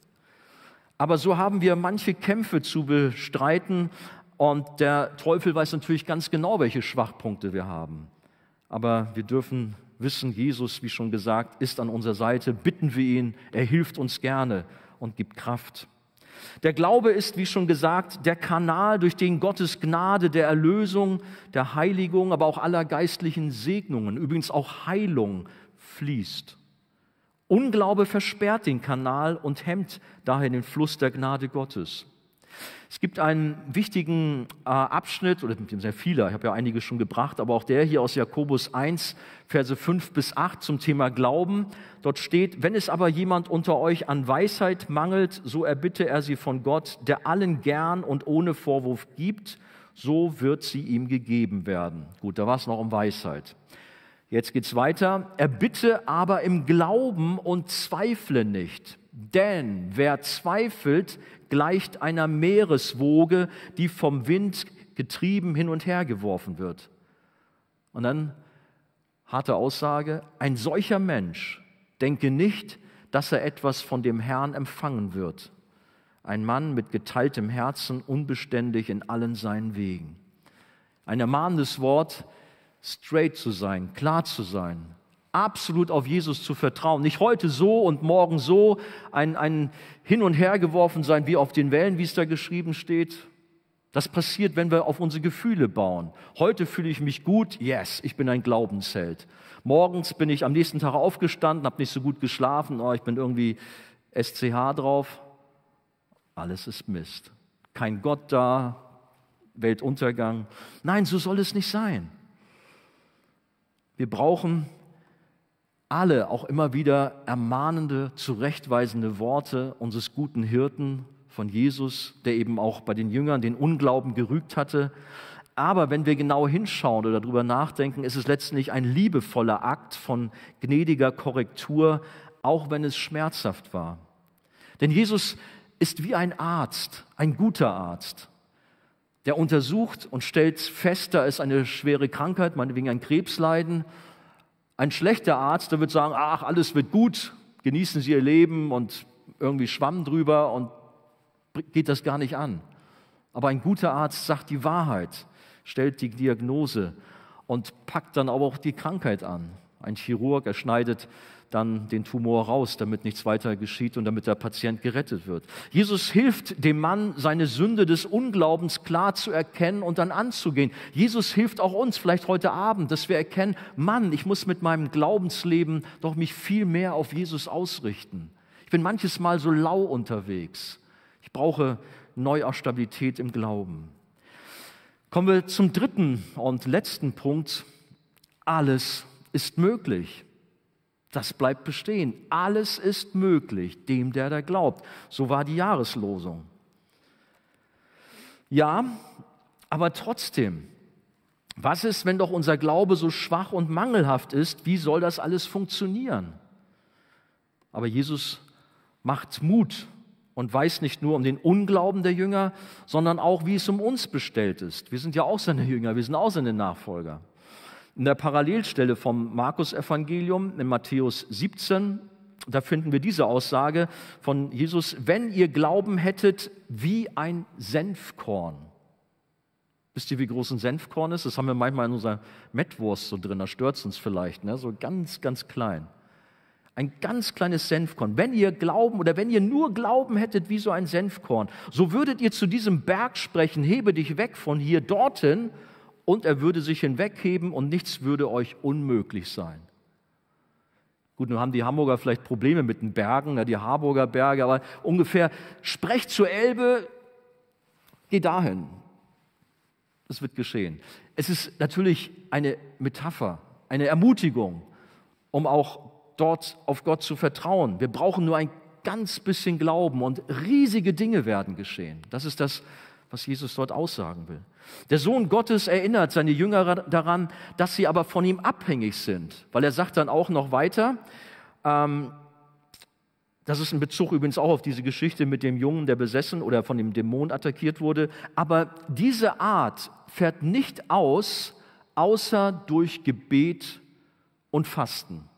Aber so haben wir manche Kämpfe zu bestreiten und der Teufel weiß natürlich ganz genau, welche Schwachpunkte wir haben. Aber wir dürfen wissen, Jesus, wie schon gesagt, ist an unserer Seite. Bitten wir ihn, er hilft uns gerne und gibt Kraft. Der Glaube ist, wie schon gesagt, der Kanal, durch den Gottes Gnade der Erlösung, der Heiligung, aber auch aller geistlichen Segnungen, übrigens auch Heilung fließt. Unglaube versperrt den Kanal und hemmt daher den Fluss der Gnade Gottes. Es gibt einen wichtigen äh, Abschnitt, oder sehr viele, ich habe ja einige schon gebracht, aber auch der hier aus Jakobus 1, Verse 5 bis 8 zum Thema Glauben. Dort steht, wenn es aber jemand unter euch an Weisheit mangelt, so erbitte er sie von Gott, der allen gern und ohne Vorwurf gibt, so wird sie ihm gegeben werden. Gut, da war es noch um Weisheit. Jetzt geht's weiter. Erbitte aber im Glauben und zweifle nicht. Denn wer zweifelt, gleicht einer Meereswoge, die vom Wind getrieben hin und her geworfen wird. Und dann harte Aussage, ein solcher Mensch denke nicht, dass er etwas von dem Herrn empfangen wird. Ein Mann mit geteiltem Herzen, unbeständig in allen seinen Wegen. Ein ermahnendes Wort, straight zu sein, klar zu sein, absolut auf Jesus zu vertrauen. Nicht heute so und morgen so, ein, ein Hin und Her geworfen sein wie auf den Wellen, wie es da geschrieben steht. Das passiert, wenn wir auf unsere Gefühle bauen. Heute fühle ich mich gut, yes, ich bin ein Glaubensheld. Morgens bin ich am nächsten Tag aufgestanden, habe nicht so gut geschlafen, oh, ich bin irgendwie SCH drauf. Alles ist Mist. Kein Gott da, Weltuntergang. Nein, so soll es nicht sein. Wir brauchen alle auch immer wieder ermahnende, zurechtweisende Worte unseres guten Hirten von Jesus, der eben auch bei den Jüngern den Unglauben gerügt hatte. Aber wenn wir genau hinschauen oder darüber nachdenken, ist es letztlich ein liebevoller Akt von gnädiger Korrektur, auch wenn es schmerzhaft war. Denn Jesus ist wie ein Arzt, ein guter Arzt, der untersucht und stellt fest, da ist eine schwere Krankheit, meinetwegen ein Krebsleiden, ein schlechter Arzt, der wird sagen, ach, alles wird gut, genießen Sie Ihr Leben und irgendwie schwamm drüber und geht das gar nicht an. Aber ein guter Arzt sagt die Wahrheit, stellt die Diagnose und packt dann aber auch die Krankheit an. Ein Chirurg, er schneidet dann den Tumor raus, damit nichts weiter geschieht und damit der Patient gerettet wird. Jesus hilft dem Mann, seine Sünde des Unglaubens klar zu erkennen und dann anzugehen. Jesus hilft auch uns vielleicht heute Abend, dass wir erkennen, Mann, ich muss mit meinem Glaubensleben doch mich viel mehr auf Jesus ausrichten. Ich bin manches Mal so lau unterwegs. Ich brauche Neuausstabilität im Glauben. Kommen wir zum dritten und letzten Punkt. Alles ist möglich. Das bleibt bestehen. Alles ist möglich dem, der da glaubt. So war die Jahreslosung. Ja, aber trotzdem, was ist, wenn doch unser Glaube so schwach und mangelhaft ist? Wie soll das alles funktionieren? Aber Jesus macht Mut und weiß nicht nur um den Unglauben der Jünger, sondern auch, wie es um uns bestellt ist. Wir sind ja auch seine Jünger, wir sind auch seine Nachfolger. In der Parallelstelle vom Markus-Evangelium in Matthäus 17, da finden wir diese Aussage von Jesus, wenn ihr Glauben hättet wie ein Senfkorn. Wisst ihr, wie groß ein Senfkorn ist? Das haben wir manchmal in unserer Mettwurst so drin, da stört es uns vielleicht, ne? so ganz, ganz klein. Ein ganz kleines Senfkorn. Wenn ihr Glauben oder wenn ihr nur Glauben hättet wie so ein Senfkorn, so würdet ihr zu diesem Berg sprechen, hebe dich weg von hier dorthin und er würde sich hinwegheben und nichts würde euch unmöglich sein. Gut, nun haben die Hamburger vielleicht Probleme mit den Bergen, die Harburger Berge, aber ungefähr, sprecht zur Elbe, geh dahin. Das wird geschehen. Es ist natürlich eine Metapher, eine Ermutigung, um auch dort auf Gott zu vertrauen. Wir brauchen nur ein ganz bisschen Glauben und riesige Dinge werden geschehen. Das ist das, was Jesus dort aussagen will. Der Sohn Gottes erinnert seine Jünger daran, dass sie aber von ihm abhängig sind, weil er sagt dann auch noch weiter, ähm, das ist ein Bezug übrigens auch auf diese Geschichte mit dem Jungen, der besessen oder von dem Dämon attackiert wurde, aber diese Art fährt nicht aus, außer durch Gebet und Fasten.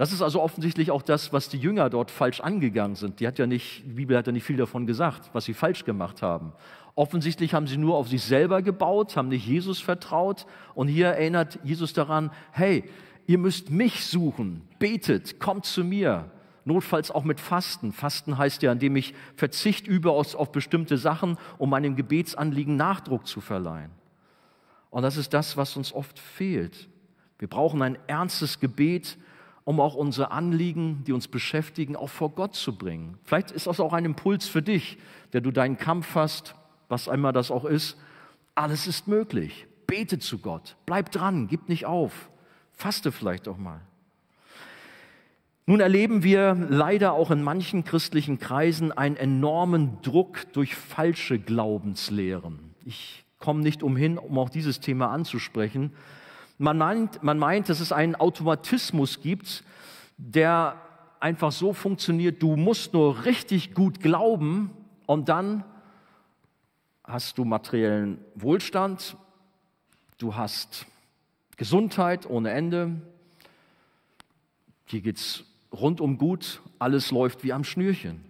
Das ist also offensichtlich auch das, was die Jünger dort falsch angegangen sind. Die, hat ja nicht, die Bibel hat ja nicht viel davon gesagt, was sie falsch gemacht haben. Offensichtlich haben sie nur auf sich selber gebaut, haben nicht Jesus vertraut. Und hier erinnert Jesus daran, hey, ihr müsst mich suchen, betet, kommt zu mir. Notfalls auch mit Fasten. Fasten heißt ja, indem ich Verzicht übe auf, auf bestimmte Sachen, um meinem Gebetsanliegen Nachdruck zu verleihen. Und das ist das, was uns oft fehlt. Wir brauchen ein ernstes Gebet um auch unsere Anliegen, die uns beschäftigen, auch vor Gott zu bringen. Vielleicht ist das auch ein Impuls für dich, der du deinen Kampf hast, was einmal das auch ist. Alles ist möglich. Bete zu Gott. Bleib dran, gib nicht auf. Faste vielleicht auch mal. Nun erleben wir leider auch in manchen christlichen Kreisen einen enormen Druck durch falsche Glaubenslehren. Ich komme nicht umhin, um auch dieses Thema anzusprechen. Man meint, man meint, dass es einen Automatismus gibt, der einfach so funktioniert, du musst nur richtig gut glauben und dann hast du materiellen Wohlstand, du hast Gesundheit ohne Ende, dir geht es rundum gut, alles läuft wie am Schnürchen.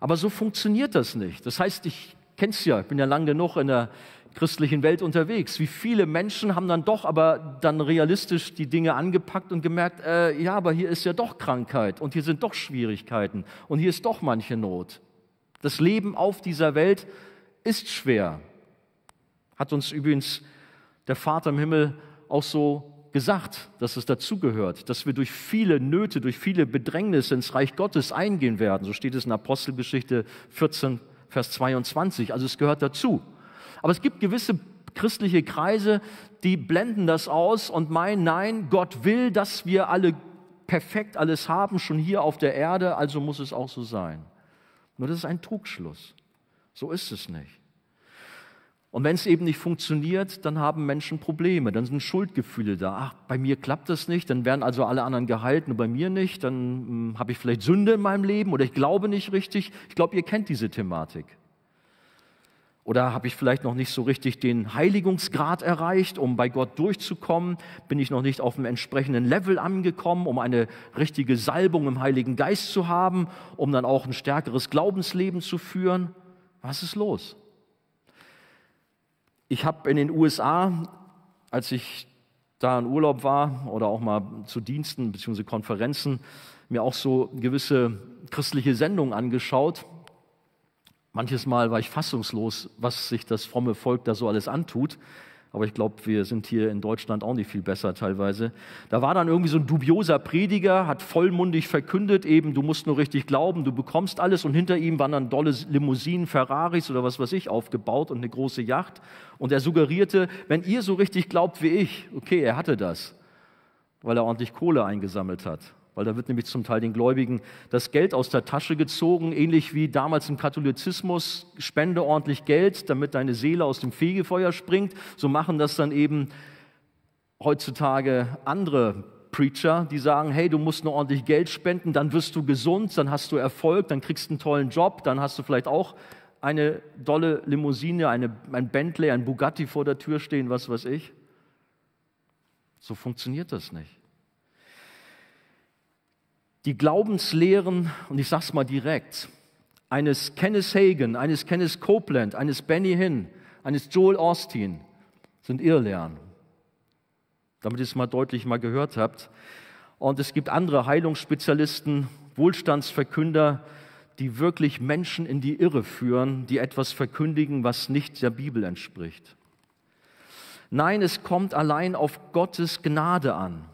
Aber so funktioniert das nicht. Das heißt, ich kenne es ja, ich bin ja lang genug in der christlichen Welt unterwegs. Wie viele Menschen haben dann doch aber dann realistisch die Dinge angepackt und gemerkt, äh, ja, aber hier ist ja doch Krankheit und hier sind doch Schwierigkeiten und hier ist doch manche Not. Das Leben auf dieser Welt ist schwer. Hat uns übrigens der Vater im Himmel auch so gesagt, dass es dazugehört, dass wir durch viele Nöte, durch viele Bedrängnisse ins Reich Gottes eingehen werden. So steht es in Apostelgeschichte 14, Vers 22. Also es gehört dazu. Aber es gibt gewisse christliche Kreise, die blenden das aus und meinen, nein, Gott will, dass wir alle perfekt alles haben, schon hier auf der Erde, also muss es auch so sein. Nur das ist ein Trugschluss. So ist es nicht. Und wenn es eben nicht funktioniert, dann haben Menschen Probleme, dann sind Schuldgefühle da. Ach, bei mir klappt das nicht, dann werden also alle anderen gehalten und bei mir nicht, dann hm, habe ich vielleicht Sünde in meinem Leben oder ich glaube nicht richtig. Ich glaube, ihr kennt diese Thematik. Oder habe ich vielleicht noch nicht so richtig den Heiligungsgrad erreicht, um bei Gott durchzukommen? Bin ich noch nicht auf dem entsprechenden Level angekommen, um eine richtige Salbung im Heiligen Geist zu haben, um dann auch ein stärkeres Glaubensleben zu führen? Was ist los? Ich habe in den USA, als ich da in Urlaub war oder auch mal zu Diensten bzw. Konferenzen, mir auch so gewisse christliche Sendungen angeschaut. Manches Mal war ich fassungslos, was sich das fromme Volk da so alles antut. Aber ich glaube, wir sind hier in Deutschland auch nicht viel besser teilweise. Da war dann irgendwie so ein dubioser Prediger, hat vollmundig verkündet, eben, du musst nur richtig glauben, du bekommst alles. Und hinter ihm waren dann dolle Limousinen, Ferraris oder was weiß ich aufgebaut und eine große Yacht. Und er suggerierte, wenn ihr so richtig glaubt wie ich, okay, er hatte das, weil er ordentlich Kohle eingesammelt hat. Weil da wird nämlich zum Teil den Gläubigen das Geld aus der Tasche gezogen, ähnlich wie damals im Katholizismus, spende ordentlich Geld, damit deine Seele aus dem Fegefeuer springt. So machen das dann eben heutzutage andere Preacher, die sagen, hey, du musst nur ordentlich Geld spenden, dann wirst du gesund, dann hast du Erfolg, dann kriegst du einen tollen Job, dann hast du vielleicht auch eine dolle Limousine, eine, ein Bentley, ein Bugatti vor der Tür stehen, was weiß ich. So funktioniert das nicht. Die Glaubenslehren, und ich sage es mal direkt, eines Kenneth Hagen, eines Kenneth Copeland, eines Benny Hinn, eines Joel Austin sind Irrlehren. Damit ihr es mal deutlich mal gehört habt. Und es gibt andere Heilungsspezialisten, Wohlstandsverkünder, die wirklich Menschen in die Irre führen, die etwas verkündigen, was nicht der Bibel entspricht. Nein, es kommt allein auf Gottes Gnade an.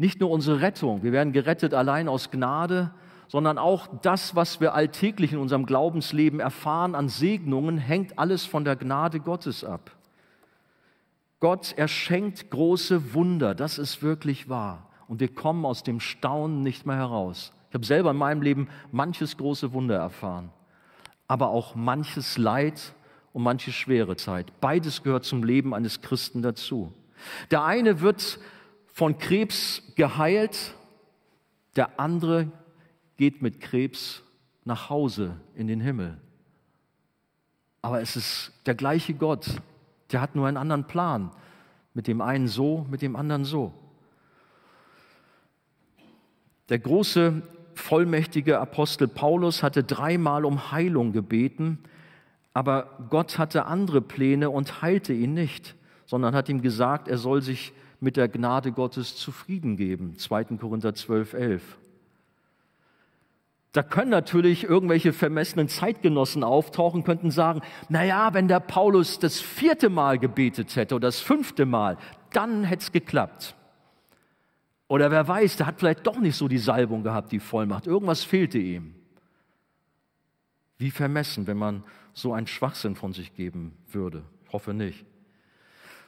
Nicht nur unsere Rettung, wir werden gerettet allein aus Gnade, sondern auch das, was wir alltäglich in unserem Glaubensleben erfahren an Segnungen, hängt alles von der Gnade Gottes ab. Gott erschenkt große Wunder, das ist wirklich wahr. Und wir kommen aus dem Staunen nicht mehr heraus. Ich habe selber in meinem Leben manches große Wunder erfahren, aber auch manches Leid und manche schwere Zeit. Beides gehört zum Leben eines Christen dazu. Der eine wird von Krebs geheilt, der andere geht mit Krebs nach Hause in den Himmel. Aber es ist der gleiche Gott, der hat nur einen anderen Plan. Mit dem einen so, mit dem anderen so. Der große, vollmächtige Apostel Paulus hatte dreimal um Heilung gebeten, aber Gott hatte andere Pläne und heilte ihn nicht, sondern hat ihm gesagt, er soll sich mit der Gnade Gottes zufrieden geben. 2. Korinther 12, 11. Da können natürlich irgendwelche vermessenen Zeitgenossen auftauchen, könnten sagen, na ja, wenn der Paulus das vierte Mal gebetet hätte oder das fünfte Mal, dann hätte es geklappt. Oder wer weiß, der hat vielleicht doch nicht so die Salbung gehabt, die Vollmacht. Irgendwas fehlte ihm. Wie vermessen, wenn man so einen Schwachsinn von sich geben würde. Ich hoffe nicht.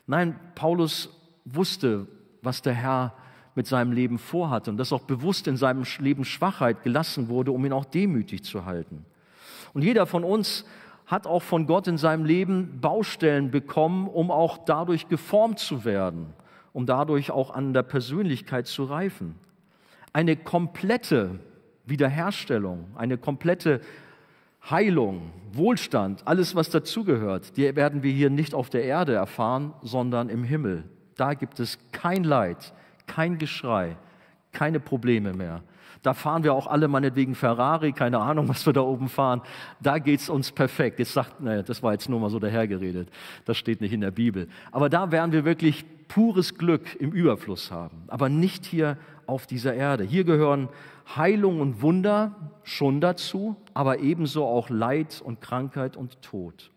Nein, Paulus wusste, was der Herr mit seinem Leben vorhatte und dass auch bewusst in seinem Leben Schwachheit gelassen wurde, um ihn auch demütig zu halten. Und jeder von uns hat auch von Gott in seinem Leben Baustellen bekommen, um auch dadurch geformt zu werden, um dadurch auch an der Persönlichkeit zu reifen. Eine komplette Wiederherstellung, eine komplette Heilung, Wohlstand, alles, was dazugehört, die werden wir hier nicht auf der Erde erfahren, sondern im Himmel. Da gibt es kein Leid, kein Geschrei, keine Probleme mehr. Da fahren wir auch alle meinetwegen Ferrari, keine Ahnung, was wir da oben fahren. Da geht es uns perfekt. Jetzt sagt, naja, das war jetzt nur mal so dahergeredet. Das steht nicht in der Bibel. Aber da werden wir wirklich pures Glück im Überfluss haben. Aber nicht hier auf dieser Erde. Hier gehören Heilung und Wunder schon dazu, aber ebenso auch Leid und Krankheit und Tod.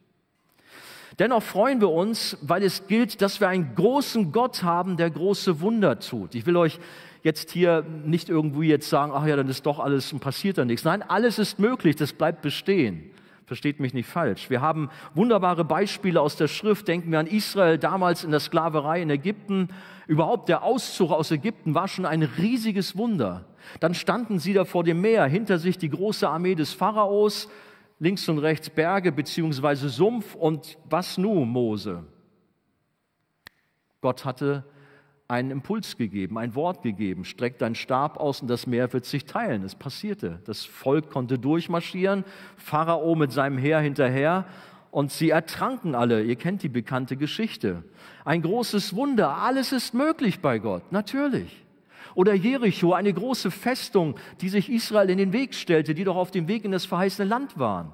Dennoch freuen wir uns, weil es gilt, dass wir einen großen Gott haben, der große Wunder tut. Ich will euch jetzt hier nicht irgendwo jetzt sagen, ach ja, dann ist doch alles und passiert dann nichts. Nein, alles ist möglich, das bleibt bestehen. Versteht mich nicht falsch. Wir haben wunderbare Beispiele aus der Schrift. Denken wir an Israel damals in der Sklaverei in Ägypten. Überhaupt der Auszug aus Ägypten war schon ein riesiges Wunder. Dann standen sie da vor dem Meer, hinter sich die große Armee des Pharaos, links und rechts Berge beziehungsweise Sumpf. Und was nun, Mose? Gott hatte einen Impuls gegeben, ein Wort gegeben. Streck deinen Stab aus und das Meer wird sich teilen. Es passierte. Das Volk konnte durchmarschieren, Pharao mit seinem Heer hinterher und sie ertranken alle. Ihr kennt die bekannte Geschichte. Ein großes Wunder. Alles ist möglich bei Gott, natürlich. Oder Jericho, eine große Festung, die sich Israel in den Weg stellte, die doch auf dem Weg in das verheißene Land waren.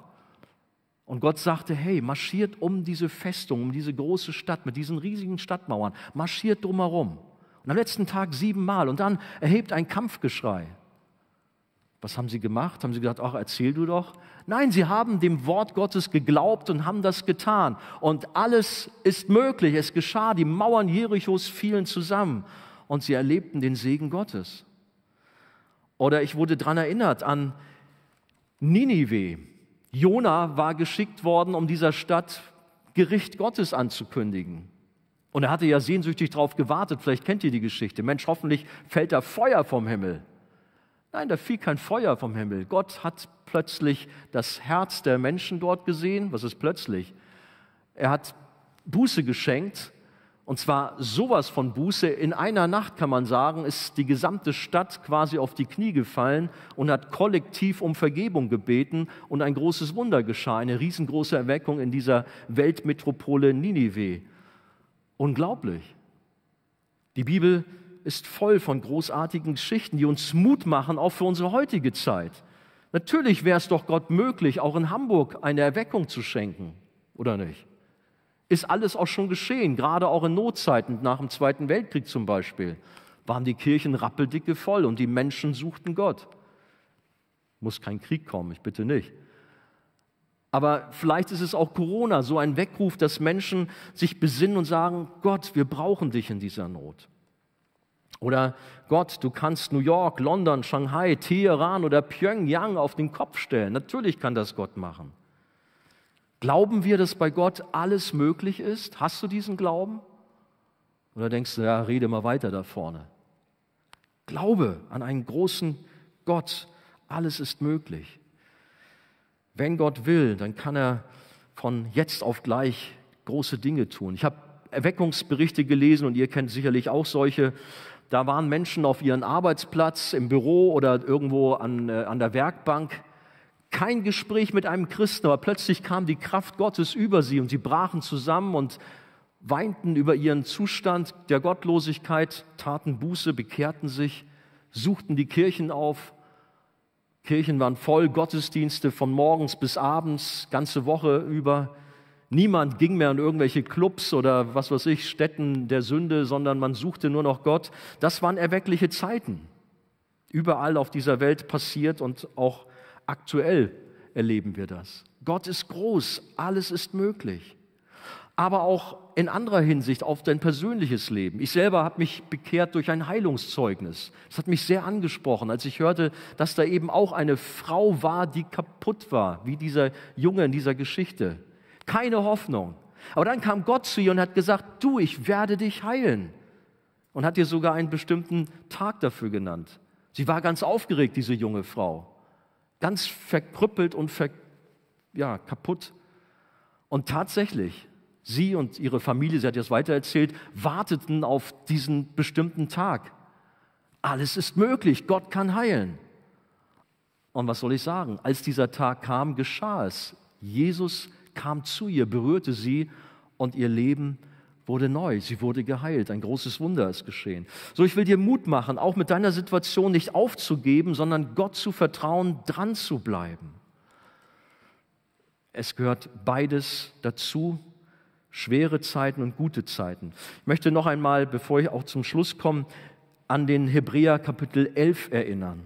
Und Gott sagte, hey, marschiert um diese Festung, um diese große Stadt mit diesen riesigen Stadtmauern, marschiert drumherum. Und am letzten Tag siebenmal und dann erhebt ein Kampfgeschrei. Was haben sie gemacht? Haben sie gesagt, ach, erzähl du doch? Nein, sie haben dem Wort Gottes geglaubt und haben das getan. Und alles ist möglich. Es geschah. Die Mauern Jerichos fielen zusammen und sie erlebten den Segen Gottes. Oder ich wurde daran erinnert an Ninive. Jona war geschickt worden, um dieser Stadt Gericht Gottes anzukündigen. Und er hatte ja sehnsüchtig darauf gewartet, vielleicht kennt ihr die Geschichte. Mensch, hoffentlich fällt da Feuer vom Himmel. Nein, da fiel kein Feuer vom Himmel. Gott hat plötzlich das Herz der Menschen dort gesehen. Was ist plötzlich? Er hat Buße geschenkt und zwar sowas von Buße. In einer Nacht kann man sagen, ist die gesamte Stadt quasi auf die Knie gefallen und hat kollektiv um Vergebung gebeten und ein großes Wunder geschah, eine riesengroße Erweckung in dieser Weltmetropole Ninive. Unglaublich. Die Bibel ist voll von großartigen Geschichten, die uns Mut machen, auch für unsere heutige Zeit. Natürlich wäre es doch Gott möglich, auch in Hamburg eine Erweckung zu schenken, oder nicht? Ist alles auch schon geschehen, gerade auch in Notzeiten nach dem Zweiten Weltkrieg zum Beispiel, waren die Kirchen rappeldicke voll und die Menschen suchten Gott. Muss kein Krieg kommen, ich bitte nicht. Aber vielleicht ist es auch Corona, so ein Weckruf, dass Menschen sich besinnen und sagen, Gott, wir brauchen dich in dieser Not. Oder Gott, du kannst New York, London, Shanghai, Teheran oder Pyongyang auf den Kopf stellen. Natürlich kann das Gott machen. Glauben wir, dass bei Gott alles möglich ist? Hast du diesen Glauben? Oder denkst du, ja, rede mal weiter da vorne? Glaube an einen großen Gott. Alles ist möglich. Wenn Gott will, dann kann er von jetzt auf gleich große Dinge tun. Ich habe Erweckungsberichte gelesen und ihr kennt sicherlich auch solche. Da waren Menschen auf ihrem Arbeitsplatz, im Büro oder irgendwo an, äh, an der Werkbank kein Gespräch mit einem Christen, aber plötzlich kam die Kraft Gottes über sie und sie brachen zusammen und weinten über ihren Zustand der Gottlosigkeit, taten Buße, bekehrten sich, suchten die Kirchen auf. Kirchen waren voll, Gottesdienste von morgens bis abends, ganze Woche über. Niemand ging mehr in irgendwelche Clubs oder was weiß ich, Städten der Sünde, sondern man suchte nur noch Gott. Das waren erweckliche Zeiten. Überall auf dieser Welt passiert und auch Aktuell erleben wir das. Gott ist groß, alles ist möglich. aber auch in anderer Hinsicht auf dein persönliches Leben. Ich selber habe mich bekehrt durch ein Heilungszeugnis. Das hat mich sehr angesprochen, als ich hörte, dass da eben auch eine Frau war, die kaputt war, wie dieser Junge in dieser Geschichte. Keine Hoffnung. Aber dann kam Gott zu ihr und hat gesagt, du, ich werde dich heilen. Und hat ihr sogar einen bestimmten Tag dafür genannt. Sie war ganz aufgeregt, diese junge Frau. Ganz verkrüppelt und ver, ja, kaputt. Und tatsächlich, Sie und ihre Familie, sie hat es weitererzählt, warteten auf diesen bestimmten Tag. Alles ist möglich, Gott kann heilen. Und was soll ich sagen? Als dieser Tag kam, geschah es. Jesus kam zu ihr, berührte sie und ihr Leben wurde neu. Sie wurde geheilt. Ein großes Wunder ist geschehen. So, ich will dir Mut machen, auch mit deiner Situation nicht aufzugeben, sondern Gott zu vertrauen, dran zu bleiben. Es gehört beides dazu schwere Zeiten und gute Zeiten. Ich möchte noch einmal, bevor ich auch zum Schluss komme, an den Hebräer Kapitel 11 erinnern.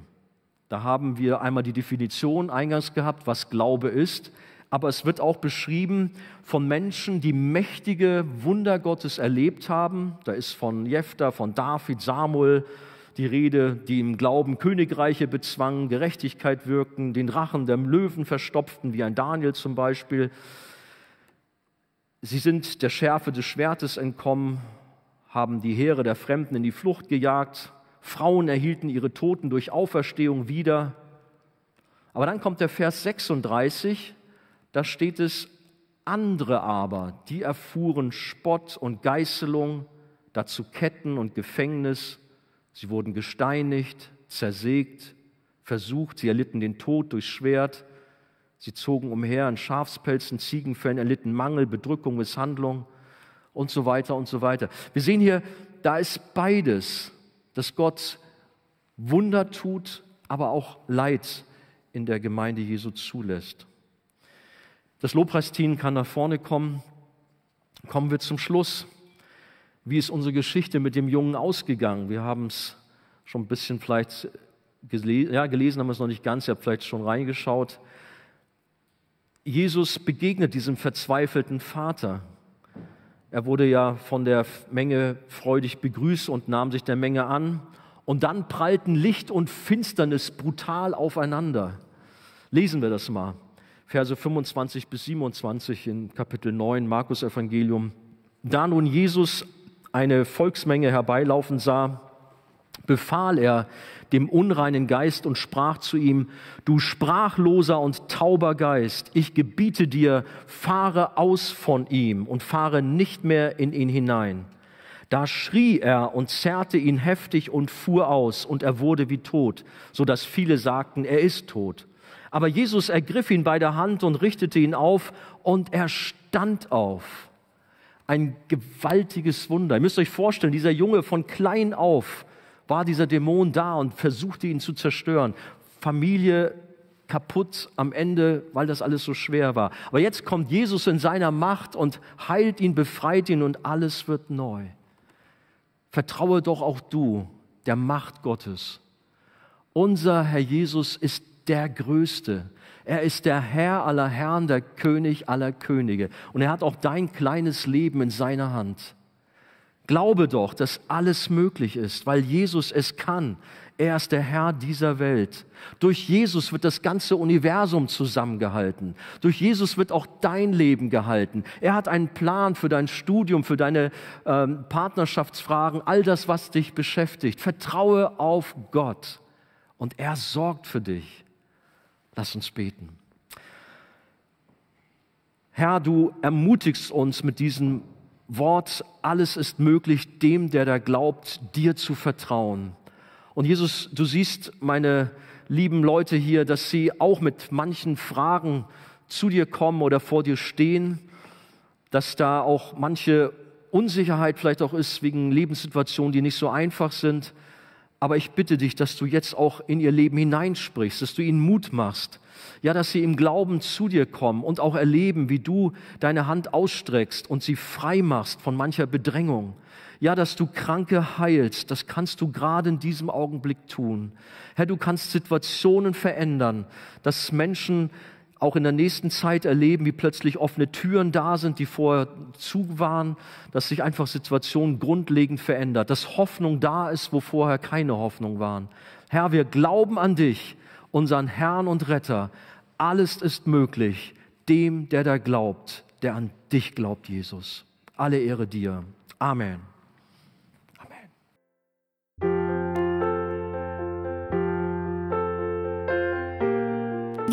Da haben wir einmal die Definition eingangs gehabt, was Glaube ist, aber es wird auch beschrieben von Menschen, die mächtige Wunder Gottes erlebt haben. Da ist von Jephthah, von David, Samuel die Rede, die im Glauben Königreiche bezwangen, Gerechtigkeit wirken, den Rachen der Löwen verstopften, wie ein Daniel zum Beispiel. Sie sind der Schärfe des Schwertes entkommen, haben die Heere der Fremden in die Flucht gejagt. Frauen erhielten ihre Toten durch Auferstehung wieder. Aber dann kommt der Vers 36, da steht es, andere aber, die erfuhren Spott und Geißelung, dazu Ketten und Gefängnis. Sie wurden gesteinigt, zersägt, versucht, sie erlitten den Tod durch Schwert. Sie zogen umher in Schafspelzen, Ziegenfällen, erlitten Mangel, Bedrückung, Misshandlung und so weiter und so weiter. Wir sehen hier, da ist beides, dass Gott Wunder tut, aber auch Leid in der Gemeinde Jesu zulässt. Das Lobpreisteam kann nach vorne kommen. Kommen wir zum Schluss. Wie ist unsere Geschichte mit dem Jungen ausgegangen? Wir haben es schon ein bisschen vielleicht gelesen, ja, gelesen haben wir es noch nicht ganz, ihr habt vielleicht schon reingeschaut. Jesus begegnet diesem verzweifelten Vater. Er wurde ja von der Menge freudig begrüßt und nahm sich der Menge an. Und dann prallten Licht und Finsternis brutal aufeinander. Lesen wir das mal. Verse 25 bis 27 in Kapitel 9 Markus Evangelium. Da nun Jesus eine Volksmenge herbeilaufen sah, befahl er dem unreinen Geist und sprach zu ihm, du sprachloser und tauber Geist, ich gebiete dir, fahre aus von ihm und fahre nicht mehr in ihn hinein. Da schrie er und zerrte ihn heftig und fuhr aus, und er wurde wie tot, so dass viele sagten, er ist tot. Aber Jesus ergriff ihn bei der Hand und richtete ihn auf, und er stand auf. Ein gewaltiges Wunder. Ihr müsst euch vorstellen, dieser Junge von klein auf war dieser Dämon da und versuchte ihn zu zerstören. Familie kaputt am Ende, weil das alles so schwer war. Aber jetzt kommt Jesus in seiner Macht und heilt ihn, befreit ihn und alles wird neu. Vertraue doch auch du der Macht Gottes. Unser Herr Jesus ist der Größte. Er ist der Herr aller Herren, der König aller Könige. Und er hat auch dein kleines Leben in seiner Hand. Glaube doch, dass alles möglich ist, weil Jesus es kann. Er ist der Herr dieser Welt. Durch Jesus wird das ganze Universum zusammengehalten. Durch Jesus wird auch dein Leben gehalten. Er hat einen Plan für dein Studium, für deine ähm, Partnerschaftsfragen, all das, was dich beschäftigt. Vertraue auf Gott und er sorgt für dich. Lass uns beten. Herr, du ermutigst uns mit diesem Wort, alles ist möglich dem, der da glaubt, dir zu vertrauen. Und Jesus, du siehst meine lieben Leute hier, dass sie auch mit manchen Fragen zu dir kommen oder vor dir stehen, dass da auch manche Unsicherheit vielleicht auch ist wegen Lebenssituationen, die nicht so einfach sind. Aber ich bitte dich, dass du jetzt auch in ihr Leben hineinsprichst, dass du ihnen Mut machst, ja, dass sie im Glauben zu dir kommen und auch erleben, wie du deine Hand ausstreckst und sie frei machst von mancher Bedrängung. Ja, dass du Kranke heilst, das kannst du gerade in diesem Augenblick tun. Herr, du kannst Situationen verändern, dass Menschen auch in der nächsten Zeit erleben, wie plötzlich offene Türen da sind, die vorher zu waren, dass sich einfach Situationen grundlegend verändert, dass Hoffnung da ist, wo vorher keine Hoffnung waren. Herr, wir glauben an dich, unseren Herrn und Retter. Alles ist möglich dem, der da glaubt, der an dich glaubt, Jesus. Alle Ehre dir. Amen.